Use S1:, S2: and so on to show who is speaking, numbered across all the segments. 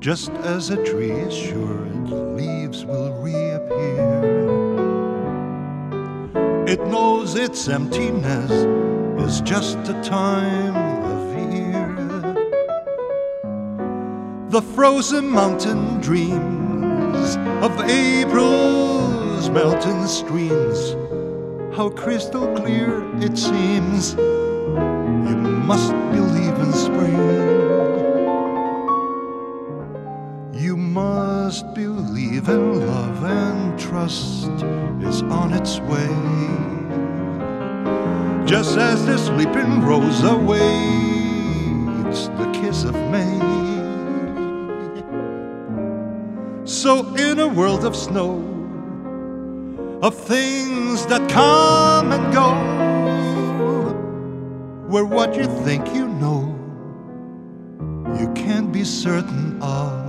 S1: Just as a tree is sure its leaves will reappear, it knows its emptiness is just a time of year. The frozen mountain dreams of April's melting streams, how crystal clear it seems. You must believe in spring. Of snow, of things that come and go, where what you think you know, you can't be certain of.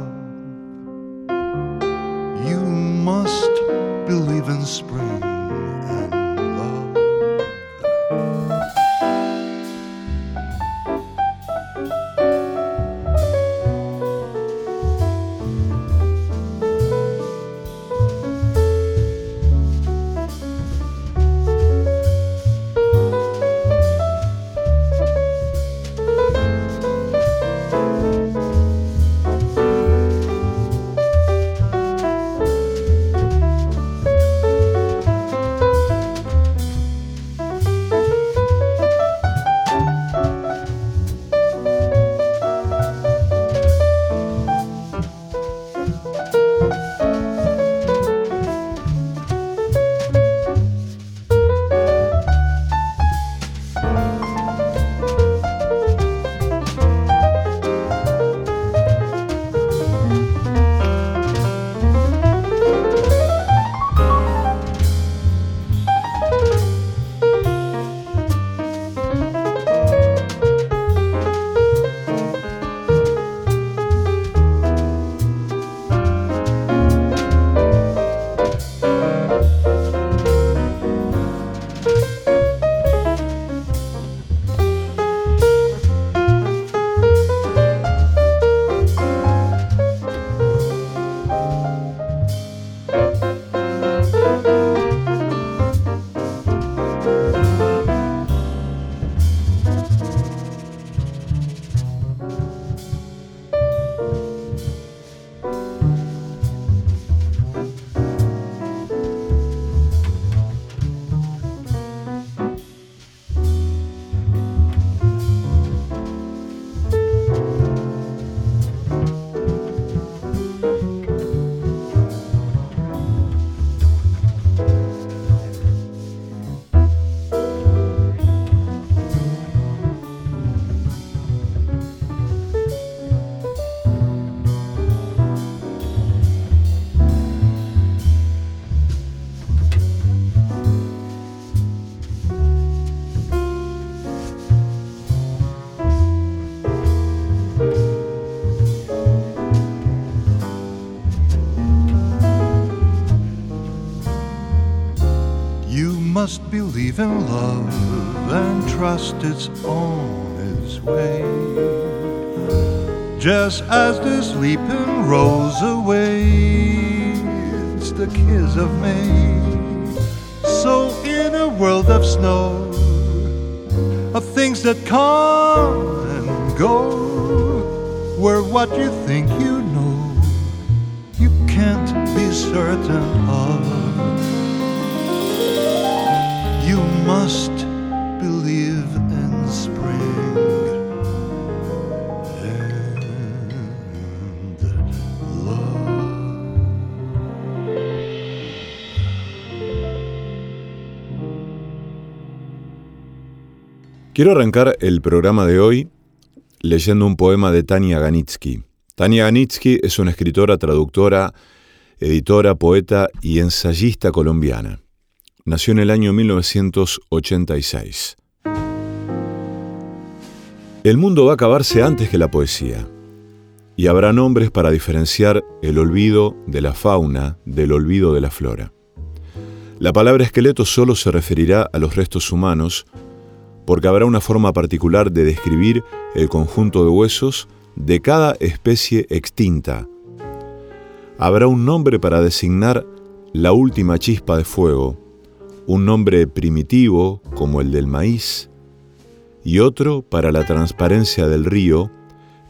S1: Must believe in love and trust it's on its way. Just as the sleeping rose awaits the kiss of May. So, in a world of snow, of things that come and go, where what you think you know, you can't be certain of. Must believe in spring and love.
S2: Quiero arrancar el programa de hoy leyendo un poema de Tania Ganitsky. Tania Ganitsky es una escritora, traductora editora, poeta y ensayista colombiana. Nació en el año 1986. El mundo va a acabarse antes que la poesía, y habrá nombres para diferenciar el olvido de la fauna del olvido de la flora. La palabra esqueleto solo se referirá a los restos humanos, porque habrá una forma particular de describir el conjunto de huesos de cada especie extinta. Habrá un nombre para designar la última chispa de fuego, un nombre primitivo como el del maíz, y otro para la transparencia del río,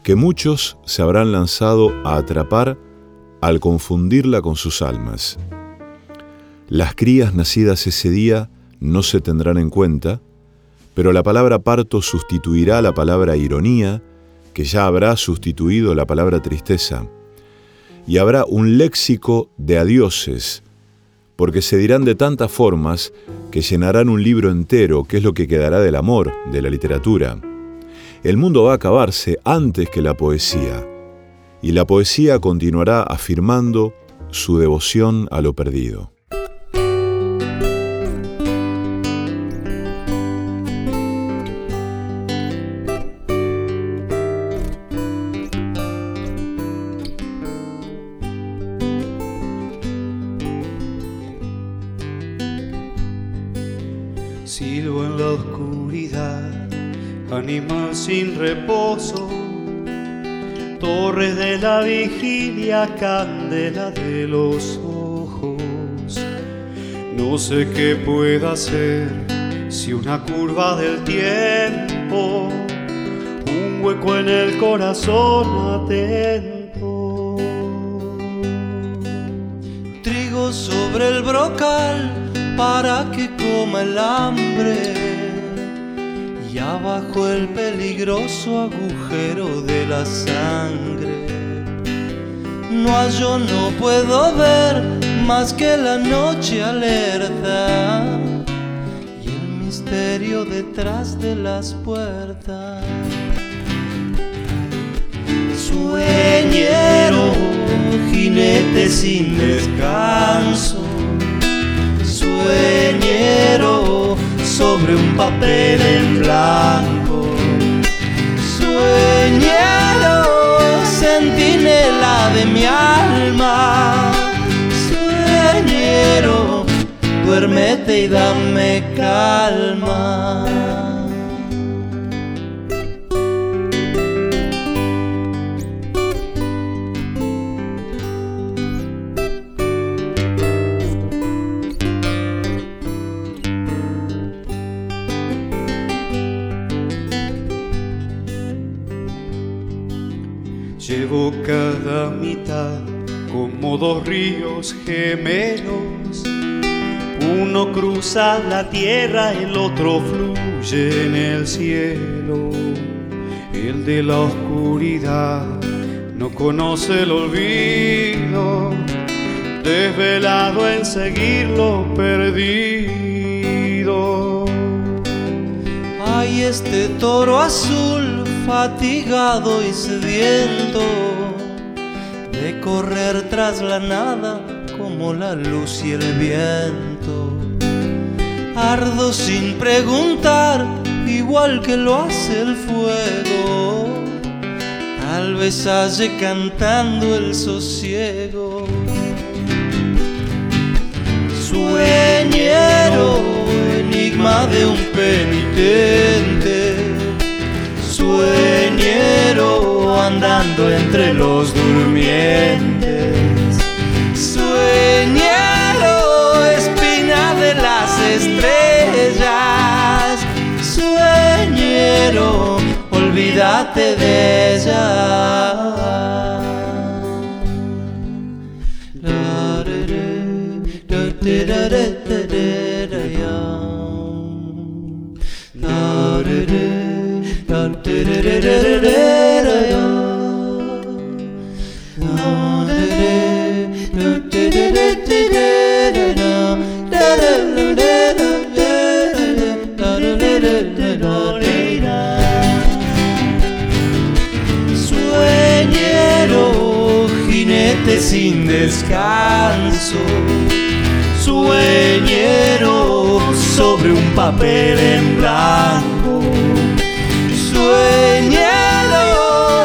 S2: que muchos se habrán lanzado a atrapar al confundirla con sus almas. Las crías nacidas ese día no se tendrán en cuenta, pero la palabra parto sustituirá la palabra ironía, que ya habrá sustituido la palabra tristeza, y habrá un léxico de adioses, porque se dirán de tantas formas que llenarán un libro entero, que es lo que quedará del amor, de la literatura. El mundo va a acabarse antes que la poesía, y la poesía continuará afirmando su devoción a lo perdido.
S3: Vigilia, candela de los ojos. No sé qué pueda hacer si una curva del tiempo, un hueco en el corazón atento.
S4: Trigo sobre el brocal para que coma el hambre y abajo el peligroso agujero de la sangre. No yo no puedo ver más que la noche alerta y el misterio detrás de las puertas. Sueñero, jinete sin descanso, sueñero sobre un papel en blanco. Sueñero, centinela de mi alma. Sueñero, duérmete y dame calma.
S3: Cada mitad como dos ríos gemelos. Uno cruza la tierra, el otro fluye en el cielo. El de la oscuridad no conoce el olvido, desvelado en seguir lo perdido.
S4: Hay este toro azul fatigado y sediento de correr tras la nada como la luz y el viento. Ardo sin preguntar, igual que lo hace el fuego. Tal vez halle cantando el sosiego. Sueñero, enigma de un penitente sueñero andando entre los durmientes. Sueñero, espina de las estrellas. Sueñero, olvídate de ella. Sin descanso. Sueñero sobre un papel en blanco. Sueñero,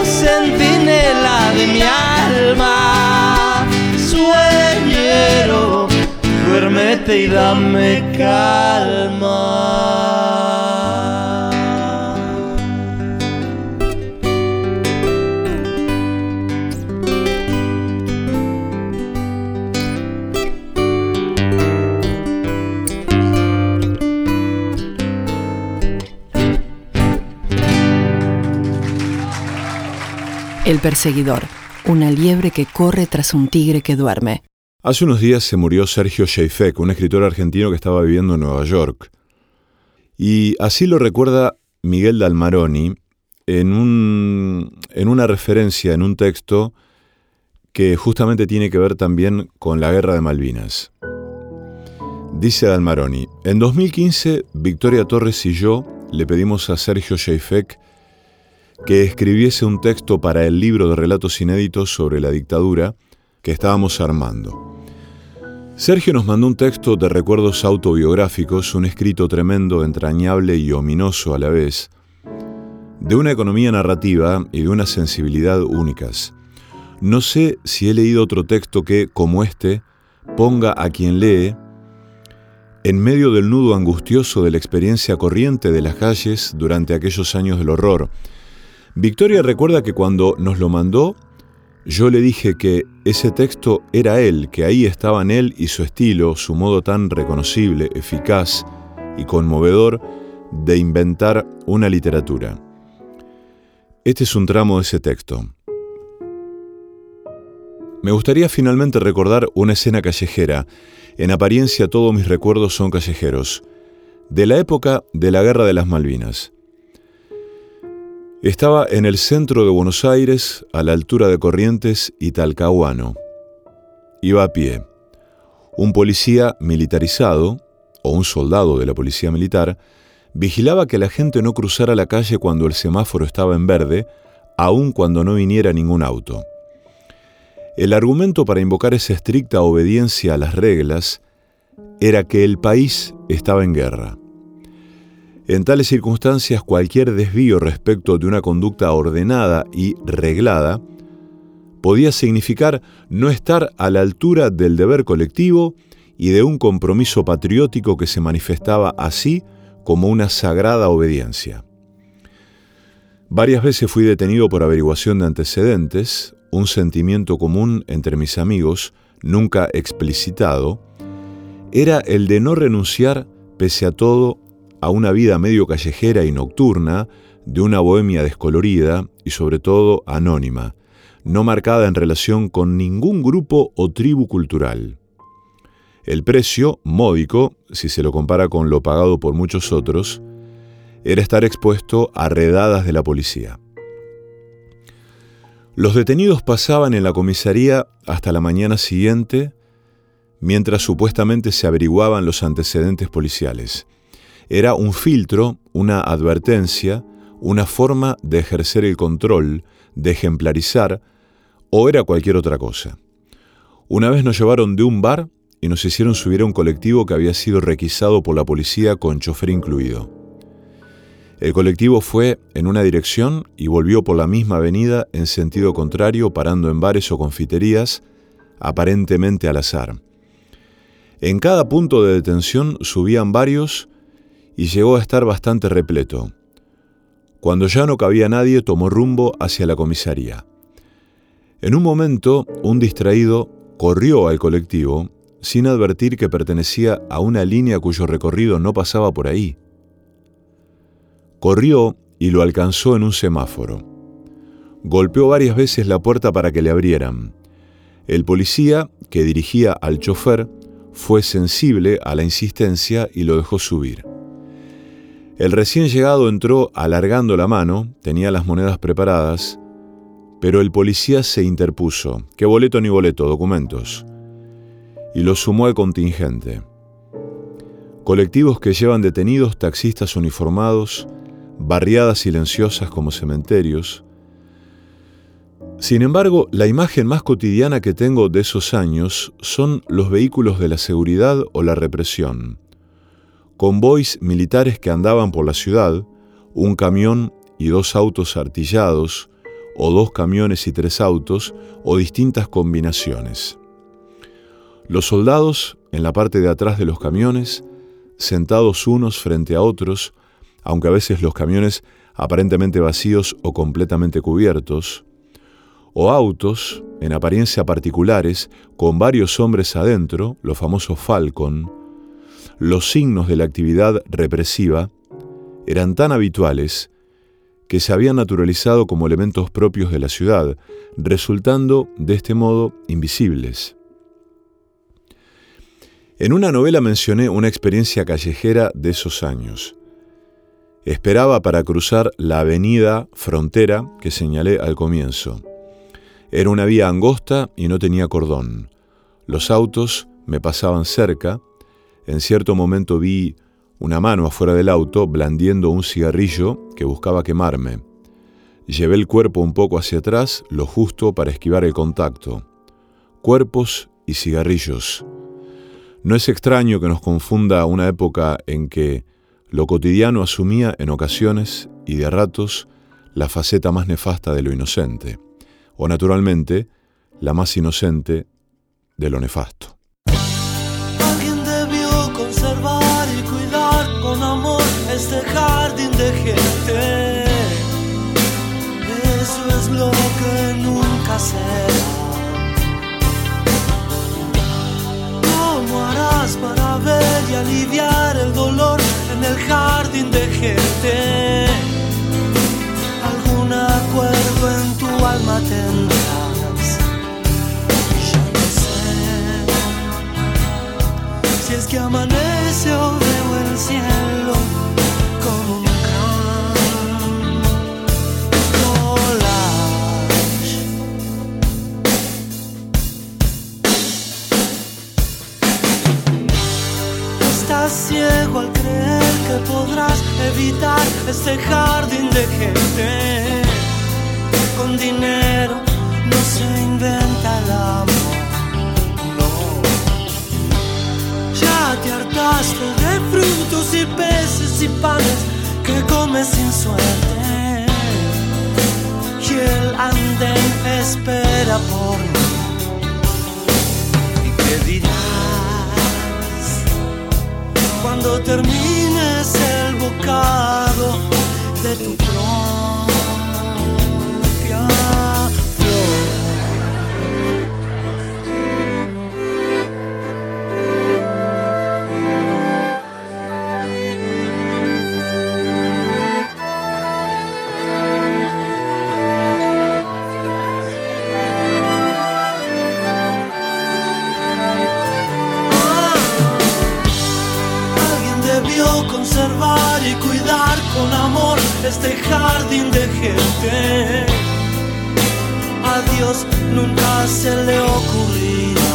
S4: centinela de mi alma. Sueñero, duérmete y dame calma.
S5: El perseguidor, una liebre que corre tras un tigre que duerme.
S2: Hace unos días se murió Sergio Sheifek, un escritor argentino que estaba viviendo en Nueva York. Y así lo recuerda Miguel Dalmaroni en, un, en una referencia, en un texto que justamente tiene que ver también con la guerra de Malvinas. Dice Dalmaroni, en 2015 Victoria Torres y yo le pedimos a Sergio Sheifek que escribiese un texto para el libro de relatos inéditos sobre la dictadura que estábamos armando. Sergio nos mandó un texto de recuerdos autobiográficos, un escrito tremendo, entrañable y ominoso a la vez, de una economía narrativa y de una sensibilidad únicas. No sé si he leído otro texto que, como este, ponga a quien lee en medio del nudo angustioso de la experiencia corriente de las calles durante aquellos años del horror, Victoria recuerda que cuando nos lo mandó, yo le dije que ese texto era él, que ahí estaban él y su estilo, su modo tan reconocible, eficaz y conmovedor de inventar una literatura. Este es un tramo de ese texto. Me gustaría finalmente recordar una escena callejera. En apariencia todos mis recuerdos son callejeros. De la época de la Guerra de las Malvinas. Estaba en el centro de Buenos Aires, a la altura de Corrientes y Talcahuano. Iba a pie. Un policía militarizado, o un soldado de la policía militar, vigilaba que la gente no cruzara la calle cuando el semáforo estaba en verde, aun cuando no viniera ningún auto. El argumento para invocar esa estricta obediencia a las reglas era que el país estaba en guerra. En tales circunstancias, cualquier desvío respecto de una conducta ordenada y reglada podía significar no estar a la altura del deber colectivo y de un compromiso patriótico que se manifestaba así como una sagrada obediencia. Varias veces fui detenido por averiguación de antecedentes, un sentimiento común entre mis amigos, nunca explicitado, era el de no renunciar, pese a todo, a una vida medio callejera y nocturna, de una bohemia descolorida y sobre todo anónima, no marcada en relación con ningún grupo o tribu cultural. El precio, módico, si se lo compara con lo pagado por muchos otros, era estar expuesto a redadas de la policía. Los detenidos pasaban en la comisaría hasta la mañana siguiente, mientras supuestamente se averiguaban los antecedentes policiales. Era un filtro, una advertencia, una forma de ejercer el control, de ejemplarizar, o era cualquier otra cosa. Una vez nos llevaron de un bar y nos hicieron subir a un colectivo que había sido requisado por la policía con chofer incluido. El colectivo fue en una dirección y volvió por la misma avenida en sentido contrario, parando en bares o confiterías, aparentemente al azar. En cada punto de detención subían varios y llegó a estar bastante repleto. Cuando ya no cabía nadie, tomó rumbo hacia la comisaría. En un momento, un distraído corrió al colectivo sin advertir que pertenecía a una línea cuyo recorrido no pasaba por ahí. Corrió y lo alcanzó en un semáforo. Golpeó varias veces la puerta para que le abrieran. El policía, que dirigía al chofer, fue sensible a la insistencia y lo dejó subir. El recién llegado entró alargando la mano, tenía las monedas preparadas, pero el policía se interpuso. ¿Qué boleto ni boleto? Documentos. Y lo sumó al contingente. Colectivos que llevan detenidos, taxistas uniformados, barriadas silenciosas como cementerios. Sin embargo, la imagen más cotidiana que tengo de esos años son los vehículos de la seguridad o la represión. Convoys militares que andaban por la ciudad, un camión y dos autos artillados, o dos camiones y tres autos, o distintas combinaciones. Los soldados, en la parte de atrás de los camiones, sentados unos frente a otros, aunque a veces los camiones aparentemente vacíos o completamente cubiertos, o autos, en apariencia particulares, con varios hombres adentro, los famosos Falcon, los signos de la actividad represiva eran tan habituales que se habían naturalizado como elementos propios de la ciudad, resultando de este modo invisibles. En una novela mencioné una experiencia callejera de esos años. Esperaba para cruzar la avenida frontera que señalé al comienzo. Era una vía angosta y no tenía cordón. Los autos me pasaban cerca. En cierto momento vi una mano afuera del auto blandiendo un cigarrillo que buscaba quemarme. Llevé el cuerpo un poco hacia atrás, lo justo para esquivar el contacto. Cuerpos y cigarrillos. No es extraño que nos confunda una época en que lo cotidiano asumía en ocasiones y de ratos la faceta más nefasta de lo inocente o naturalmente la más inocente de lo nefasto.
S4: Gente. Eso es lo que nunca será. ¿Cómo harás para ver y aliviar el dolor en el jardín de gente? acuerdo en tu alma tendrás. Ya no sé si es que amanece o veo el cielo ciego al creer que podrás evitar este jardín de gente con dinero no se inventa el amor. No. Ya te hartaste de frutos y peces y panes que comes sin suerte. Y el andén espera por mí. ¿Y qué dirás cuando termines el bocado de tu y cuidar con amor este jardín de gente. A Dios nunca se le ocurrirá.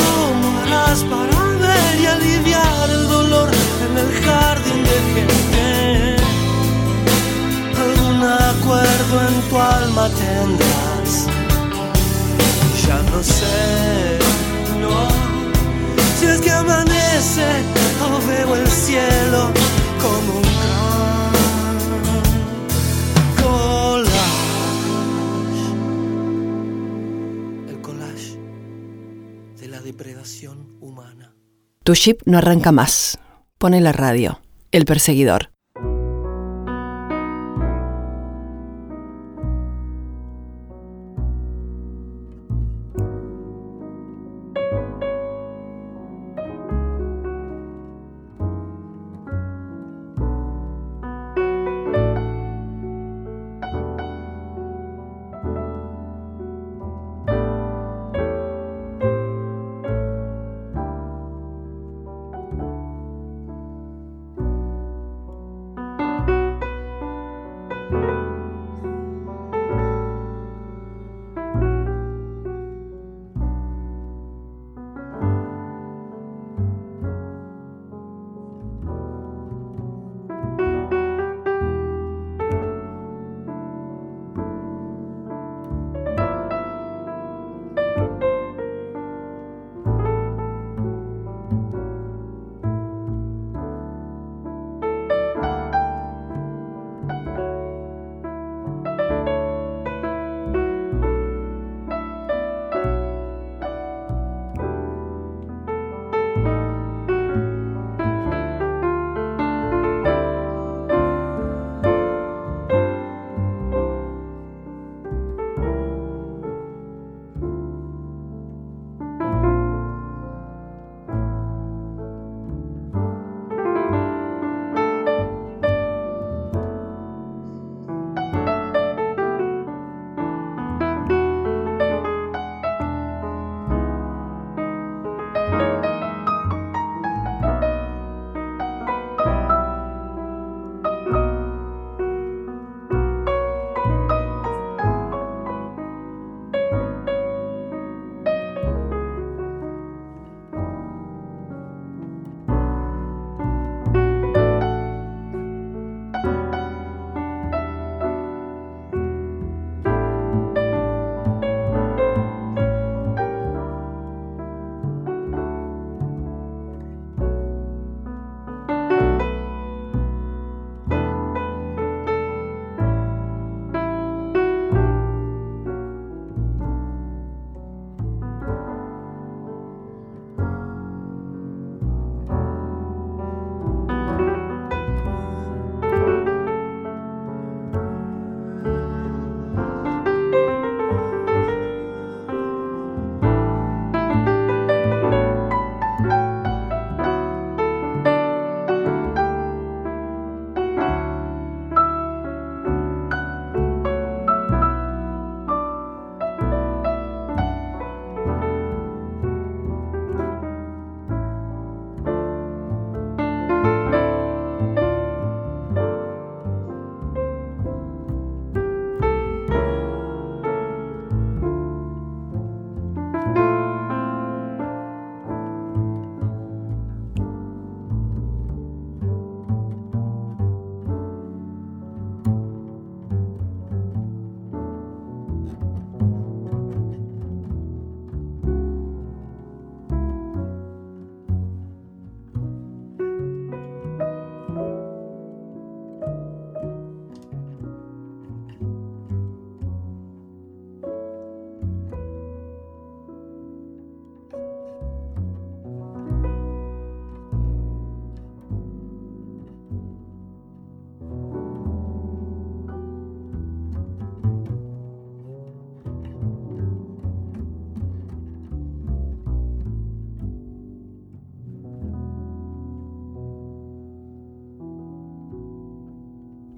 S4: ¿Cómo harás para ver y aliviar el dolor en el jardín de gente? Algún acuerdo en tu alma tendrás. Ya no sé, no si es que amanece el cielo como un. El de la depredación humana.
S5: Tu ship no arranca más. Pone la radio. El perseguidor.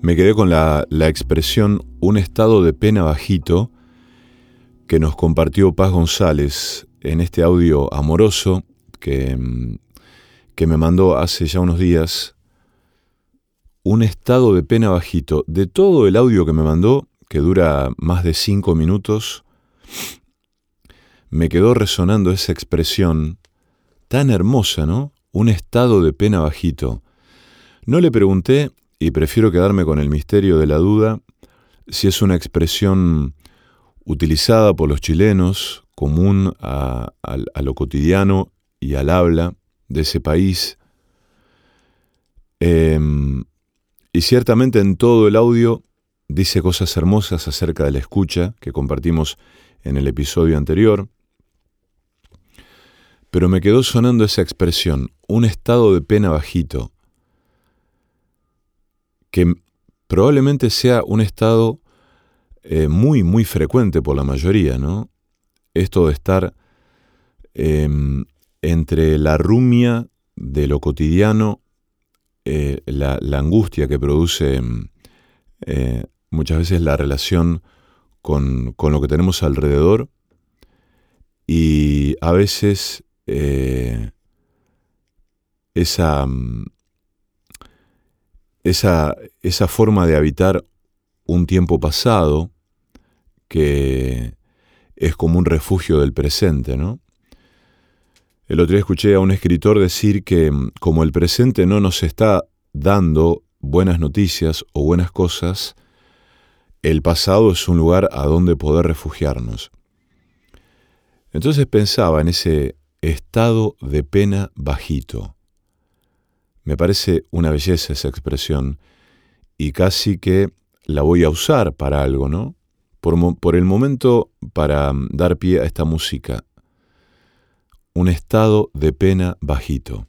S2: Me quedé con la, expresión un estado de pena bajito que nos compartió Paz González en este audio amoroso que, mm, que me mandó hace ya unos días. Un estado de pena bajito. De todo el audio que me mandó, que dura más de cinco minutos, me quedó resonando esa expresión tan hermosa, ¿no? Un estado de pena bajito. No le pregunté y prefiero quedarme con el misterio de la duda si es una expresión utilizada por los chilenos, común a, lo cotidiano y al habla de ese país. Em, y ciertamente en todo el audio dice cosas hermosas acerca de la escucha que compartimos en el episodio anterior. Pero me quedó sonando esa expresión, un estado de pena bajito, que probablemente sea un estado eh, muy, muy frecuente por la mayoría, ¿no? Esto de estar em, entre la rumia de lo cotidiano, eh, la, angustia que produce em, eh, muchas veces la relación con, con, lo que tenemos alrededor y a veces esa, mm, esa, esa forma de habitar un tiempo pasado que es como un refugio del presente, ¿no? El otro día escuché a un escritor decir que mm, como el presente no nos está dando buenas noticias o buenas cosas, el pasado es un lugar a donde poder refugiarnos. Entonces pensaba en ese estado de pena bajito. Me parece una belleza esa expresión y casi que la voy a usar para algo, ¿no? Por, el momento, para mm, dar pie a esta música. Un estado de pena bajito.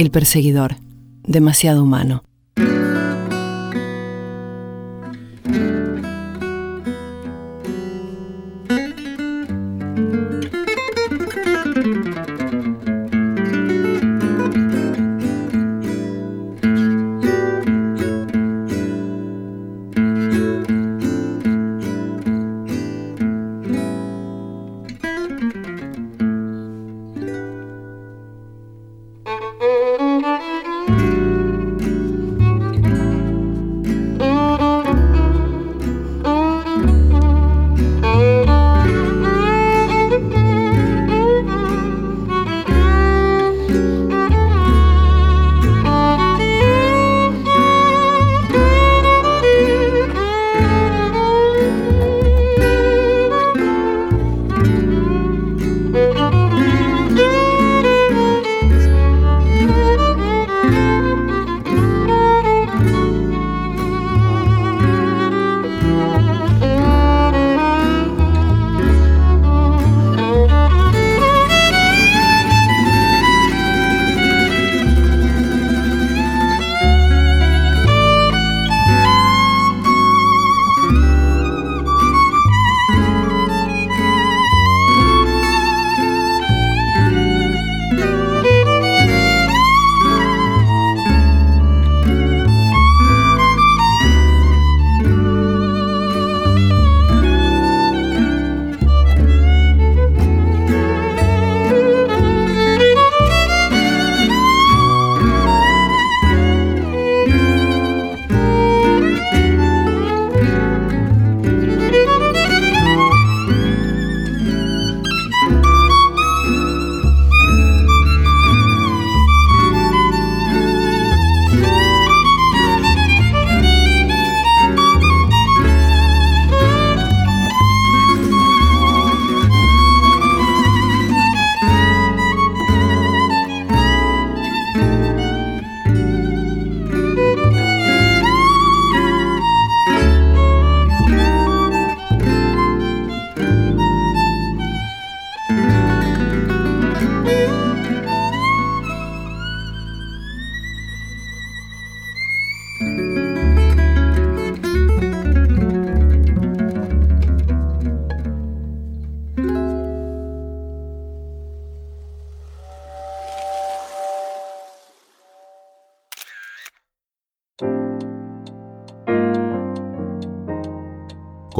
S5: El perseguidor, demasiado humano.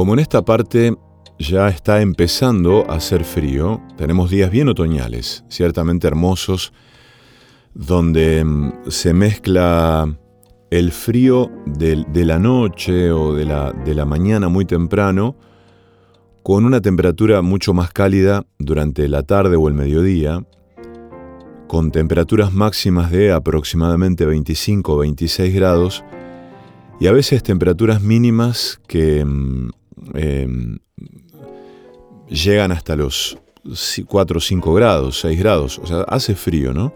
S2: Como en esta parte ya está empezando a hacer frío, tenemos días bien otoñales, ciertamente hermosos, donde mm, se mezcla el frío de, la noche o de la, de la mañana muy temprano con una temperatura mucho más cálida durante la tarde o el mediodía, con temperaturas máximas de aproximadamente 25 o 26 grados y a veces temperaturas mínimas que Em, llegan hasta los 4 o 5 grados, 6 grados, o sea, hace frío, ¿no?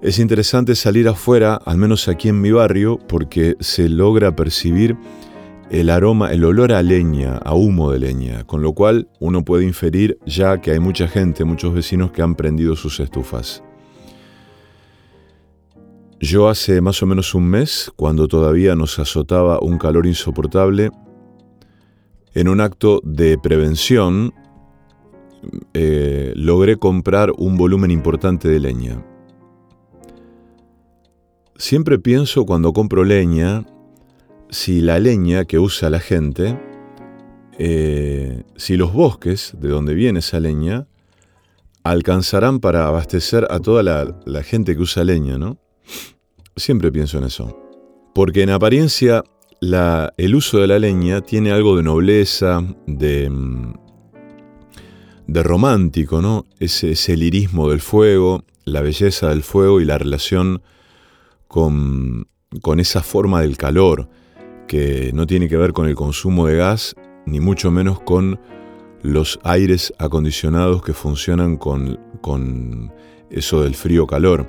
S2: Es interesante salir afuera, al menos aquí en mi barrio, porque se logra percibir el aroma, el olor a leña, a humo de leña, con lo cual uno puede inferir ya que hay mucha gente, muchos vecinos que han prendido sus estufas. Yo hace más o menos un mes, cuando todavía nos azotaba un calor insoportable, en un acto de prevención, eh, logré comprar un volumen importante de leña. Siempre pienso cuando compro leña, si la leña que usa la gente, eh, si los bosques de donde viene esa leña, alcanzarán para abastecer a toda la, la gente que usa leña, ¿no? Siempre pienso en eso. Porque en apariencia el uso de la leña tiene algo de nobleza, de, mm, de romántico, ¿no? Ese, ese lirismo del fuego, la belleza del fuego y la relación con, con esa forma del calor, que no tiene que ver con el consumo de gas, ni mucho menos con los aires acondicionados que funcionan con, con eso del frío-calor,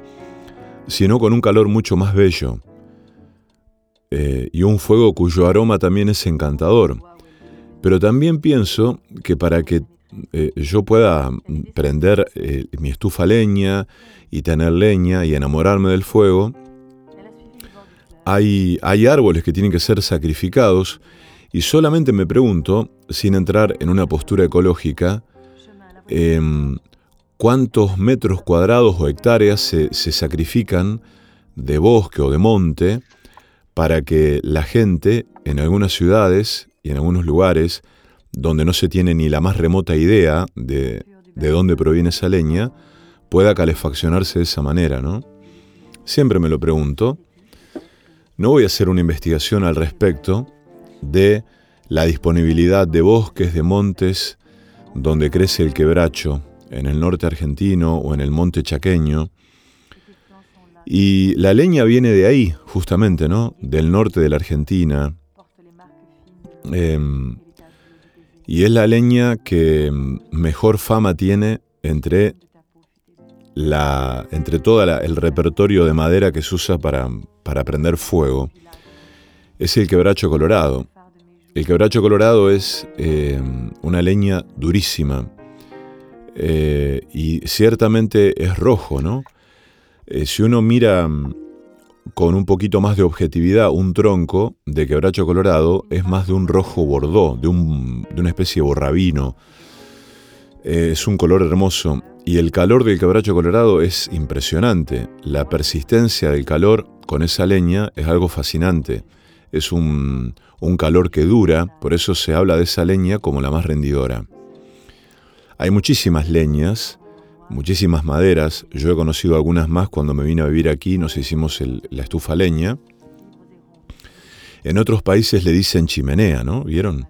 S2: sino con un calor mucho más bello, eh, y un fuego cuyo aroma también es encantador. Pero también pienso que para que eh, yo pueda prender eh, mi estufa leña y tener leña y enamorarme del fuego, hay, hay árboles que tienen que ser sacrificados y solamente me pregunto, sin entrar en una postura ecológica, em, cuántos metros cuadrados o hectáreas se, se, sacrifican de bosque o de monte para que la gente en algunas ciudades y en algunos lugares donde no se tiene ni la más remota idea de, de dónde proviene esa leña, pueda calefaccionarse de esa manera, ¿no? Siempre me lo pregunto. No voy a hacer una investigación al respecto de la disponibilidad de bosques, de montes, donde crece el quebracho, en el norte argentino o en el monte chaqueño. Y la leña viene de ahí, justamente, ¿no? Del norte de la Argentina. Em, y es la leña que mejor fama tiene entre, la, entre todo el repertorio de madera que se usa para, para prender fuego. Es el quebracho colorado. El quebracho colorado es eh, una leña durísima eh, y ciertamente es rojo, ¿no? Eh, si uno mira con un poquito más de objetividad, un tronco de quebracho colorado es más de un rojo bordó, de, una especie de borrabino. Eh, es un color hermoso y el calor del quebracho colorado es impresionante. La persistencia del calor con esa leña es algo fascinante. Es un, un calor que dura, por eso se habla de esa leña como la más rendidora. Hay muchísimas leñas muchísimas maderas. Yo he conocido algunas más cuando me vine a vivir aquí, nos hicimos la estufa leña. En otros países le dicen chimenea, ¿no? ¿Vieron?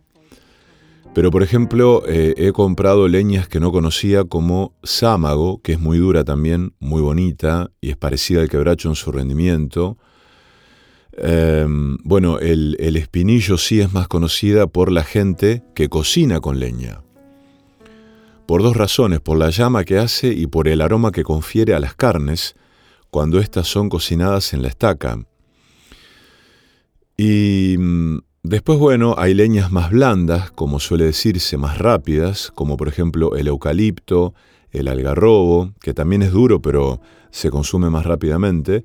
S2: Pero por ejemplo, eh, he comprado leñas que no conocía como sámago, que es muy dura también, muy bonita y es parecida al quebracho en su rendimiento. Em, bueno, el espinillo sí es más conocida por la gente que cocina con leña por dos razones, por la llama que hace y por el aroma que confiere a las carnes cuando éstas son cocinadas en la estaca. Y mm, después, bueno, hay leñas más blandas, como suele decirse, más rápidas, como por ejemplo el eucalipto, el algarrobo, que también es duro pero se consume más rápidamente.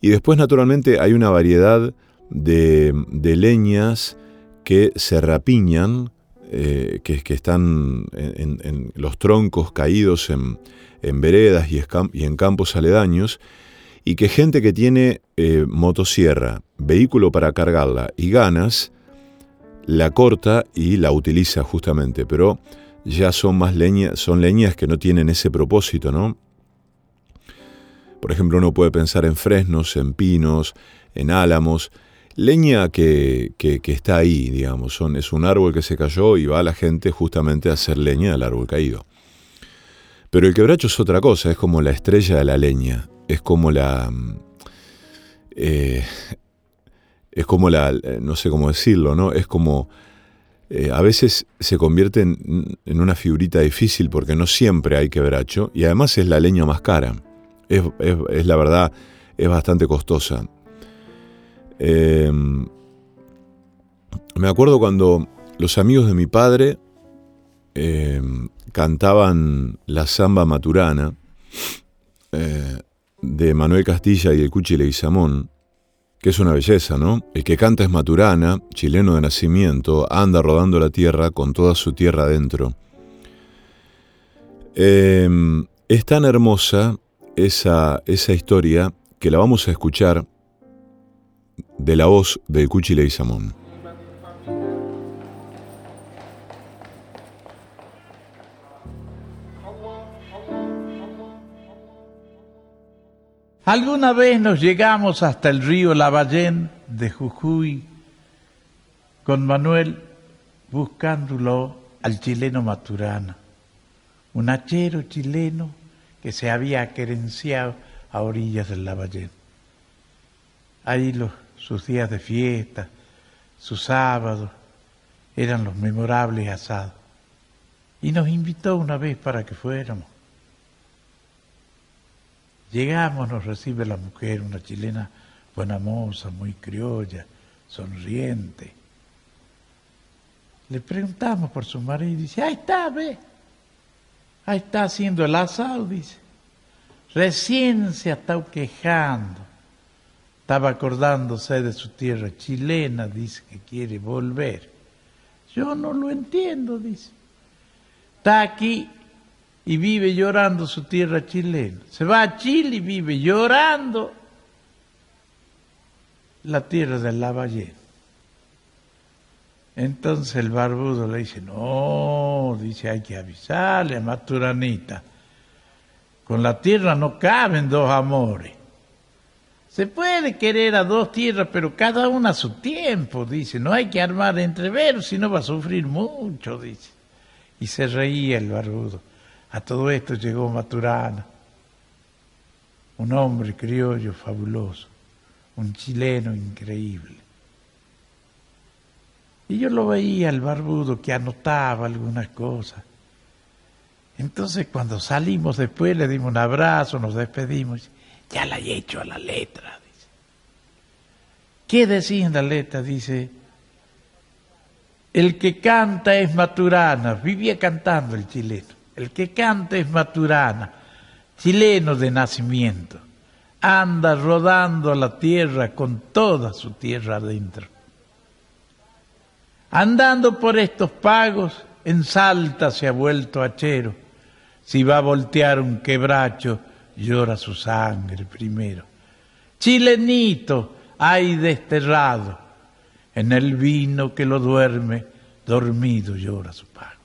S2: Y después, naturalmente, hay una variedad de, de leñas que se rapiñan eh, que, están en, los troncos caídos en, veredas y, en campos aledaños, y que gente que tiene eh, motosierra, vehículo para cargarla y ganas, la corta y la utiliza justamente, pero ya son más leñas, son leñas que no tienen ese propósito, ¿no? Por ejemplo, uno puede pensar en fresnos, en pinos, en álamos, leña que, está ahí, digamos. Es un árbol que se cayó y va la gente justamente a hacer leña del árbol caído. Pero el quebracho es otra cosa, es como la estrella de la leña, es como la... Mm, eh, es como la... Eh, no sé cómo decirlo, ¿no? Es como... Eh, a veces se convierte en, una figurita difícil porque no siempre hay quebracho y además es la leña más cara. es la verdad, es bastante costosa. Em, me acuerdo cuando los amigos de mi padre em, cantaban la samba maturana eh, de Manuel Castilla y el Cuchi Leguizamón, que es una belleza, ¿no? El que canta es Maturana, chileno de nacimiento, anda rodando la tierra con toda su tierra adentro. Em, es tan hermosa esa, esa historia que la vamos a escuchar de la voz del Cuchi Leguizamón.
S6: Alguna vez nos llegamos hasta el río Lavallén de Jujuy con Manuel buscándolo al chileno Maturana, un hachero chileno que se había querenciado a orillas del Lavallén. Ahí los sus días de fiesta, sus sábados, eran los memorables asados. Y nos invitó una vez para que fuéramos. Llegamos, nos recibe la mujer, una chilena buena moza, muy criolla, sonriente. Le preguntamos por su marido y dice, ahí está, ve. Ahí está haciendo el asado, dice. Recién se ha estado quejando. Estaba acordándose de su tierra chilena, dice que quiere volver. Yo no lo entiendo, dice. Está aquí y vive llorando su tierra chilena. Se va a Chile y vive llorando la tierra del Lavallén. Entonces el barbudo le dice, no, dice, hay que avisarle a Maturanita. Con la tierra no caben dos amores. Se puede querer a dos tierras, pero cada una a su tiempo, dice. No hay que armar entreveros, si no va a sufrir mucho, dice. Y se reía el barbudo. A todo esto llegó Maturana, un hombre criollo fabuloso, un chileno increíble. Y yo lo veía el barbudo que anotaba algunas cosas. Entonces cuando salimos después le dimos un abrazo, nos despedimos. Ya la he hecho a la letra, dice. ¿Qué decía en la letra? Dice, el que canta es Maturana, vivía cantando el chileno, el que canta es Maturana, chileno de nacimiento, anda rodando la tierra con toda su tierra adentro. Andando por estos pagos, en Salta se ha vuelto hachero, si va a voltear un quebracho, llora su sangre primero. Chilenito hay desterrado, en el vino que lo duerme, dormido llora su pago.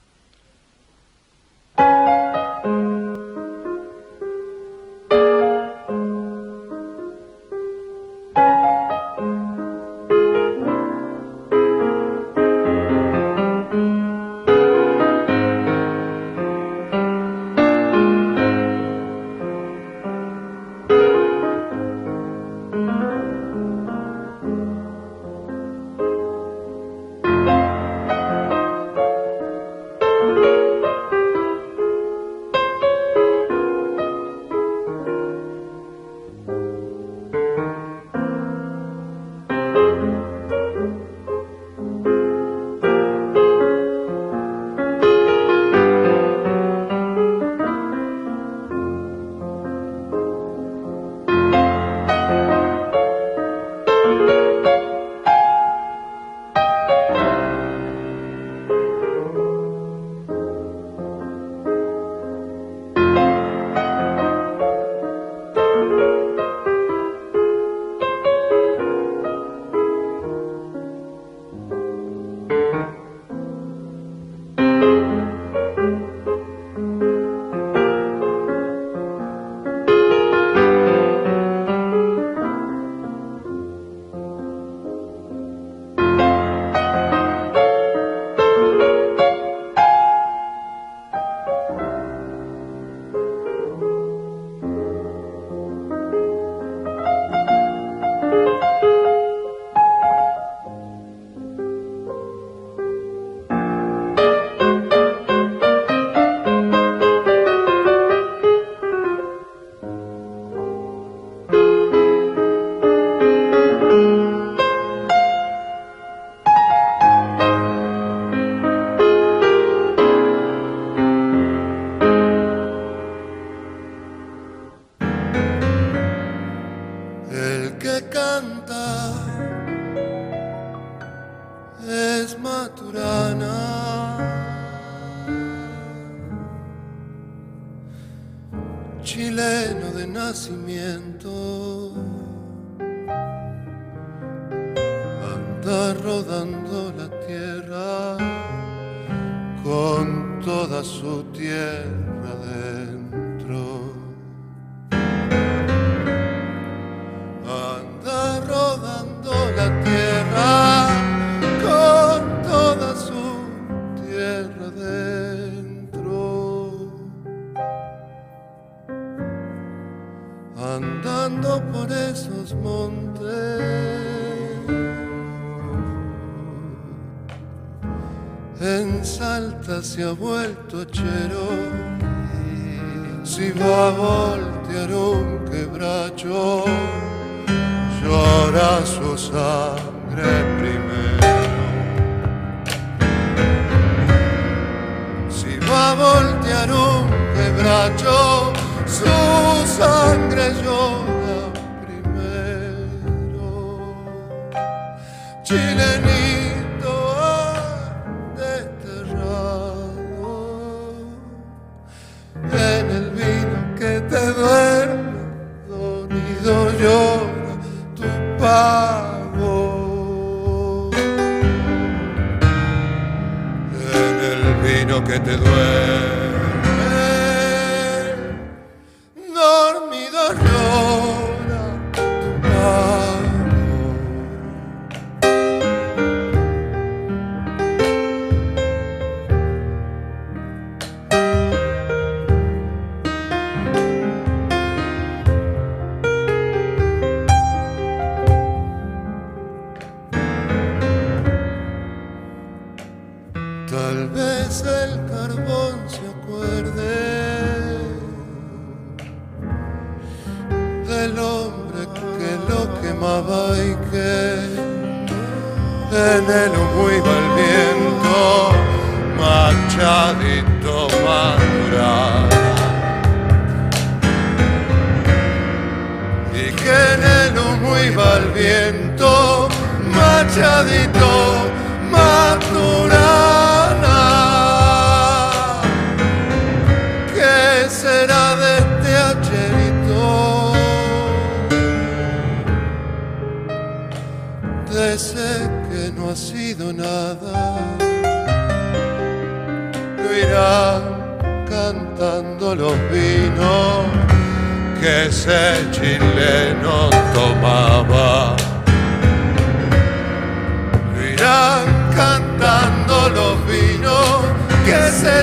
S7: Quebracho, su sangre llora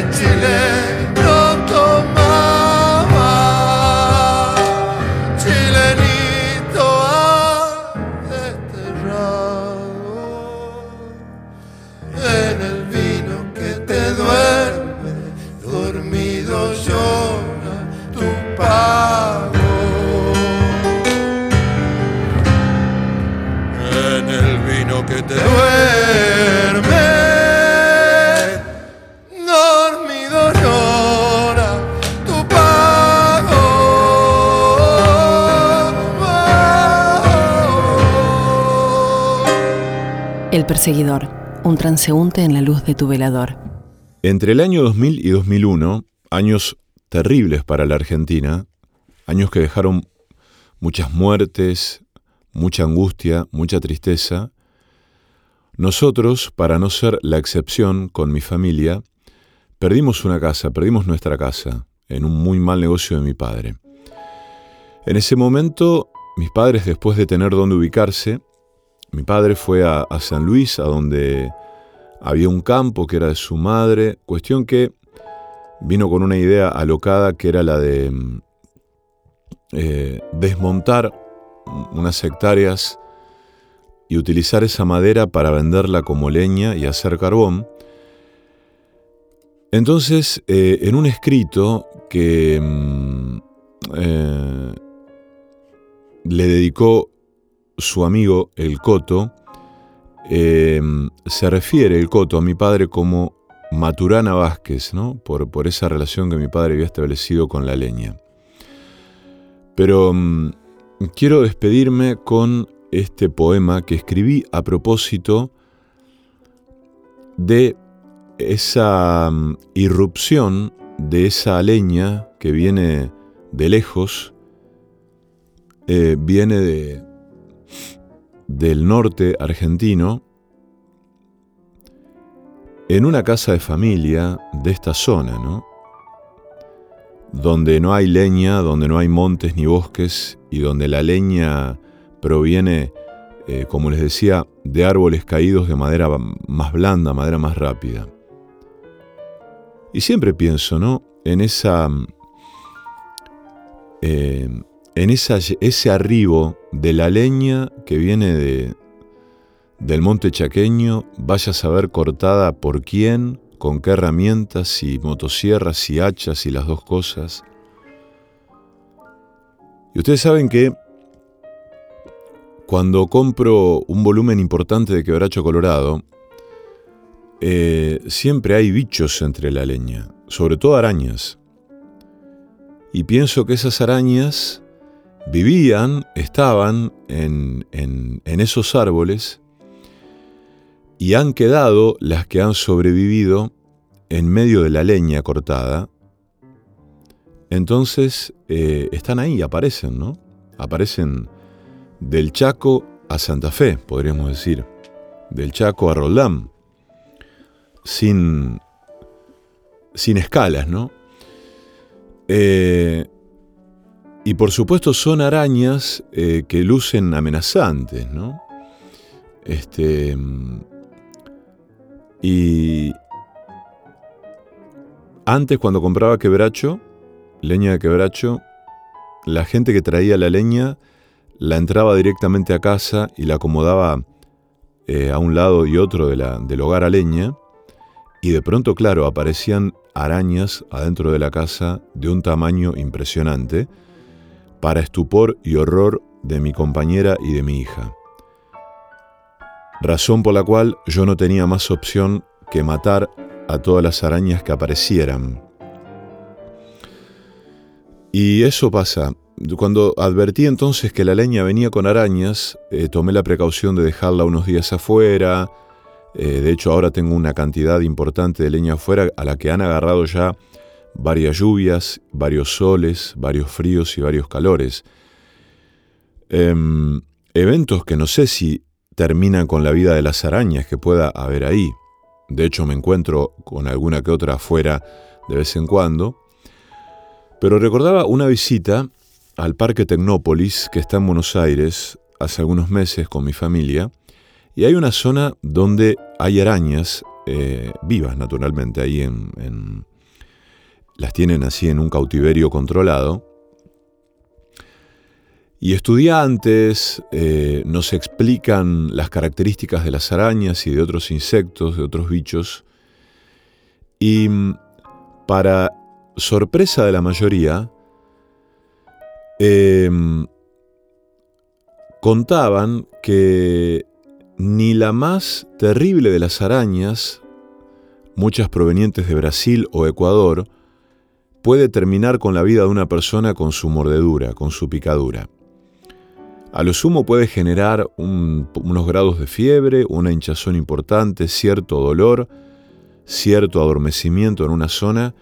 S7: que
S5: perseguidor, un transeúnte en la luz de tu velador.
S2: Entre el año 2000 y 2001, años terribles para la Argentina, años que dejaron muchas muertes, mucha angustia, mucha tristeza, nosotros, para no ser la excepción con mi familia, perdimos una casa, perdimos nuestra casa, en un muy mal negocio de mi padre. En ese momento, mis padres, después de tener dónde ubicarse, mi padre fue a, San Luis, a donde había un campo que era de su madre, cuestión que vino con una idea alocada que era la de mm, eh, desmontar unas hectáreas y utilizar esa madera para venderla como leña y hacer carbón. Entonces, eh, en un escrito que mm, eh, le dedicó su amigo el Coto, eh, se refiere el Coto a mi padre como Maturana Vázquez, ¿no? por, por esa relación que mi padre había establecido con la leña. Pero mm, quiero despedirme con este poema que escribí a propósito de esa mm, irrupción de esa leña que viene de lejos, eh, viene de, del norte argentino, en una casa de familia de esta zona, ¿no? Donde no hay leña, donde no hay montes ni bosques y donde la leña proviene, eh, como les decía, de árboles caídos de madera más blanda, madera más rápida. Y siempre pienso, ¿no? En esa. eh, en ese arribo de la leña que viene de, del monte chaqueño, vaya a saber cortada por quién, con qué herramientas, si motosierras, si hachas, y las dos cosas. Y ustedes saben que cuando compro un volumen importante de quebracho colorado, eh, siempre hay bichos entre la leña, sobre todo arañas. Y pienso que esas arañas vivían, estaban en, esos árboles y han quedado las que han sobrevivido en medio de la leña cortada. Entonces eh, están ahí, aparecen, ¿no? Aparecen del Chaco a Santa Fe, podríamos decir. Del Chaco a Roldán. Sin, sin escalas, ¿no? Eh, y por supuesto son arañas eh, que lucen amenazantes, ¿no? Este. Y. Antes, cuando compraba quebracho, leña de quebracho, la gente que traía la leña la entraba directamente a casa y la acomodaba eh, a un lado y otro de la, del hogar a leña. Y de pronto, claro, aparecían arañas adentro de la casa de un tamaño impresionante, para estupor y horror de mi compañera y de mi hija. Razón por la cual yo no tenía más opción que matar a todas las arañas que aparecieran. Y eso pasa. Cuando advertí entonces que la leña venía con arañas, eh, tomé la precaución de dejarla unos días afuera, eh, de hecho, ahora tengo una cantidad importante de leña afuera a la que han agarrado ya varias lluvias, varios soles, varios fríos y varios calores. Em, eventos que no sé si terminan con la vida de las arañas que pueda haber ahí. De hecho, me encuentro con alguna que otra afuera de vez en cuando. Pero recordaba una visita al Parque Tecnópolis, que está en Buenos Aires, hace algunos meses con mi familia, y hay una zona donde hay arañas eh, vivas, naturalmente, ahí en, Las tienen así en un cautiverio controlado. Y estudiantes eh, nos explican las características de las arañas y de otros insectos, de otros bichos. Y mm, para sorpresa de la mayoría, em, contaban que ni la más terrible de las arañas, muchas provenientes de Brasil o Ecuador, puede terminar con la vida de una persona con su mordedura, con su picadura. A lo sumo puede generar unos grados de fiebre, una hinchazón importante, cierto dolor, cierto adormecimiento en una zona,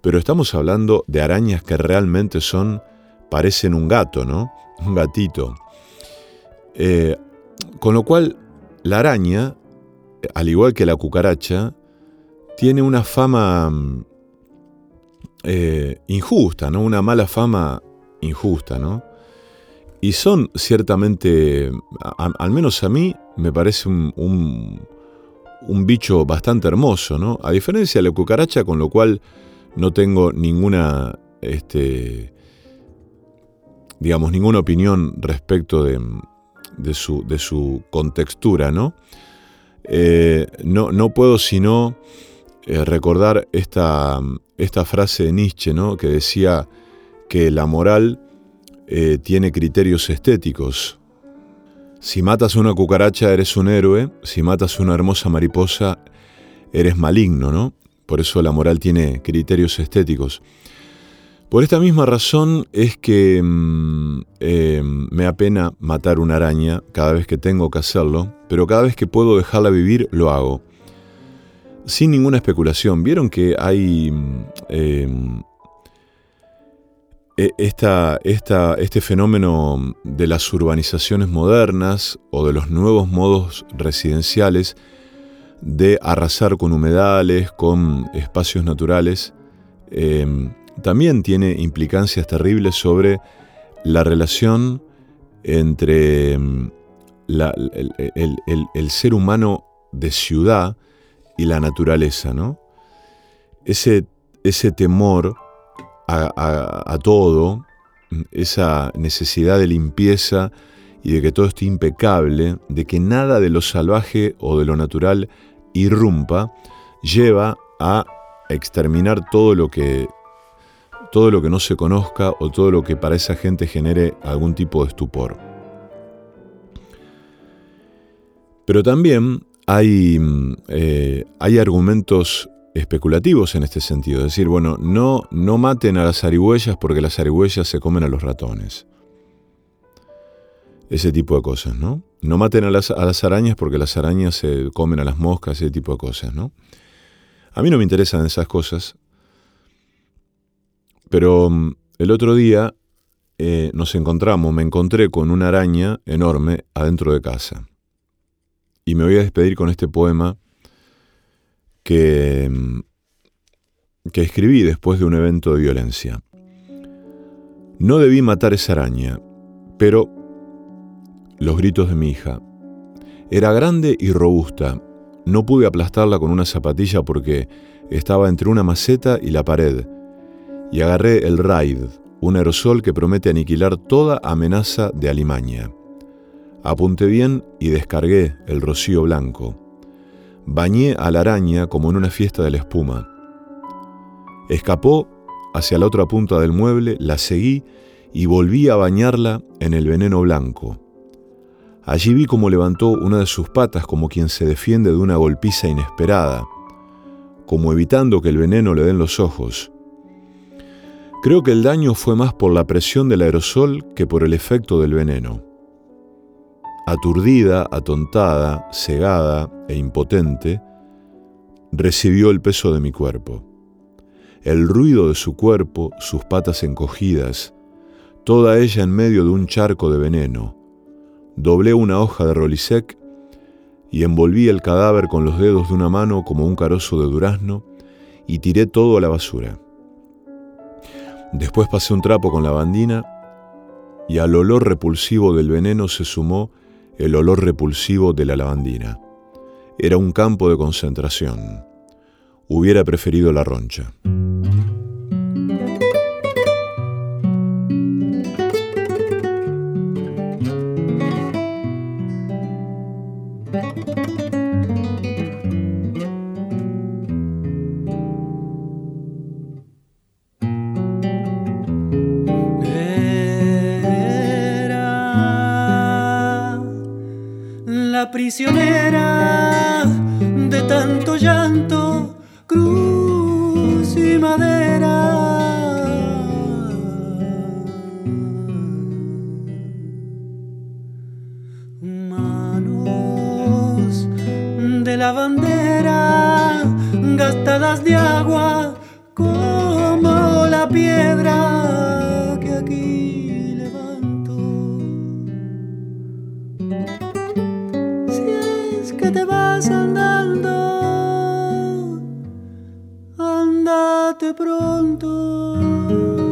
S2: pero estamos hablando de arañas que realmente son, parecen un gato, ¿no? Un gatito. Eh, con lo cual, la araña, al igual que la cucaracha, tiene una fama mm, eh, injusta, ¿no? Una mala fama injusta, ¿no? Y son ciertamente, al menos a mí, me parece un, bicho bastante hermoso, ¿no? A diferencia de la cucaracha, con lo cual no tengo ninguna, este, digamos, ninguna opinión respecto de, de su, de su contextura, ¿no? Eh, no, no, puedo sino eh, recordar esta, esta, frase de Nietzsche, ¿no? Que decía que la moral eh, tiene criterios estéticos. Si matas una cucaracha eres un héroe, si matas una hermosa mariposa eres maligno, ¿no? Por eso la moral tiene criterios estéticos. Por esta misma razón es que mm, eh, me apena matar una araña cada vez que tengo que hacerlo, pero cada vez que puedo dejarla vivir lo hago. Sin ninguna especulación. Vieron que hay mm, em, e, este fenómeno de las urbanizaciones modernas o de los nuevos modos residenciales de arrasar con humedales, con espacios naturales. Em, también tiene implicancias terribles sobre la relación entre mm, el, ser humano de ciudad y la naturaleza, ¿no? Ese, ese temor a, todo, esa necesidad de limpieza y de que todo esté impecable, de que nada de lo salvaje o de lo natural irrumpa, lleva a exterminar todo lo que todo lo que no se conozca o todo lo que para esa gente genere algún tipo de estupor. Pero también hay, mm, eh, hay argumentos especulativos en este sentido. Es decir, bueno, no, no maten a las zarigüeyas porque las zarigüeyas se comen a los ratones. Ese tipo de cosas, ¿no? No maten a las, a las arañas porque las arañas se comen a las moscas, ese tipo de cosas, ¿no? A mí no me interesan esas cosas, pero mm, el otro día eh, nos encontramos, me encontré con una araña enorme adentro de casa. Y me voy a despedir con este poema que, que escribí después de un evento de violencia. No debí matar esa araña, pero los gritos de mi hija. Era grande y robusta. No pude aplastarla con una zapatilla porque estaba entre una maceta y la pared. Y agarré el Raid, un aerosol que promete aniquilar toda amenaza de alimaña. Apunté bien y descargué el rocío blanco. Bañé a la araña como en una fiesta de la espuma. Escapó hacia la otra punta del mueble, la seguí y volví a bañarla en el veneno blanco. Allí vi cómo levantó una de sus patas como quien se defiende de una golpiza inesperada, como evitando que el veneno le den los ojos. Creo que el daño fue más por la presión del aerosol que por el efecto del veneno. Aturdida, atontada, cegada e impotente, recibió el peso de mi cuerpo. El ruido de su cuerpo, sus patas encogidas, toda ella en medio de un charco de veneno, Doblé una hoja de rolisec y envolví el cadáver con los dedos de una mano como un carozo de durazno y tiré todo a la basura. Después pasé un trapo con la bandina y al olor repulsivo del veneno se sumó el olor repulsivo de la lavandina. Era un campo de concentración. Hubiera preferido la roncha.
S4: Andate pronto.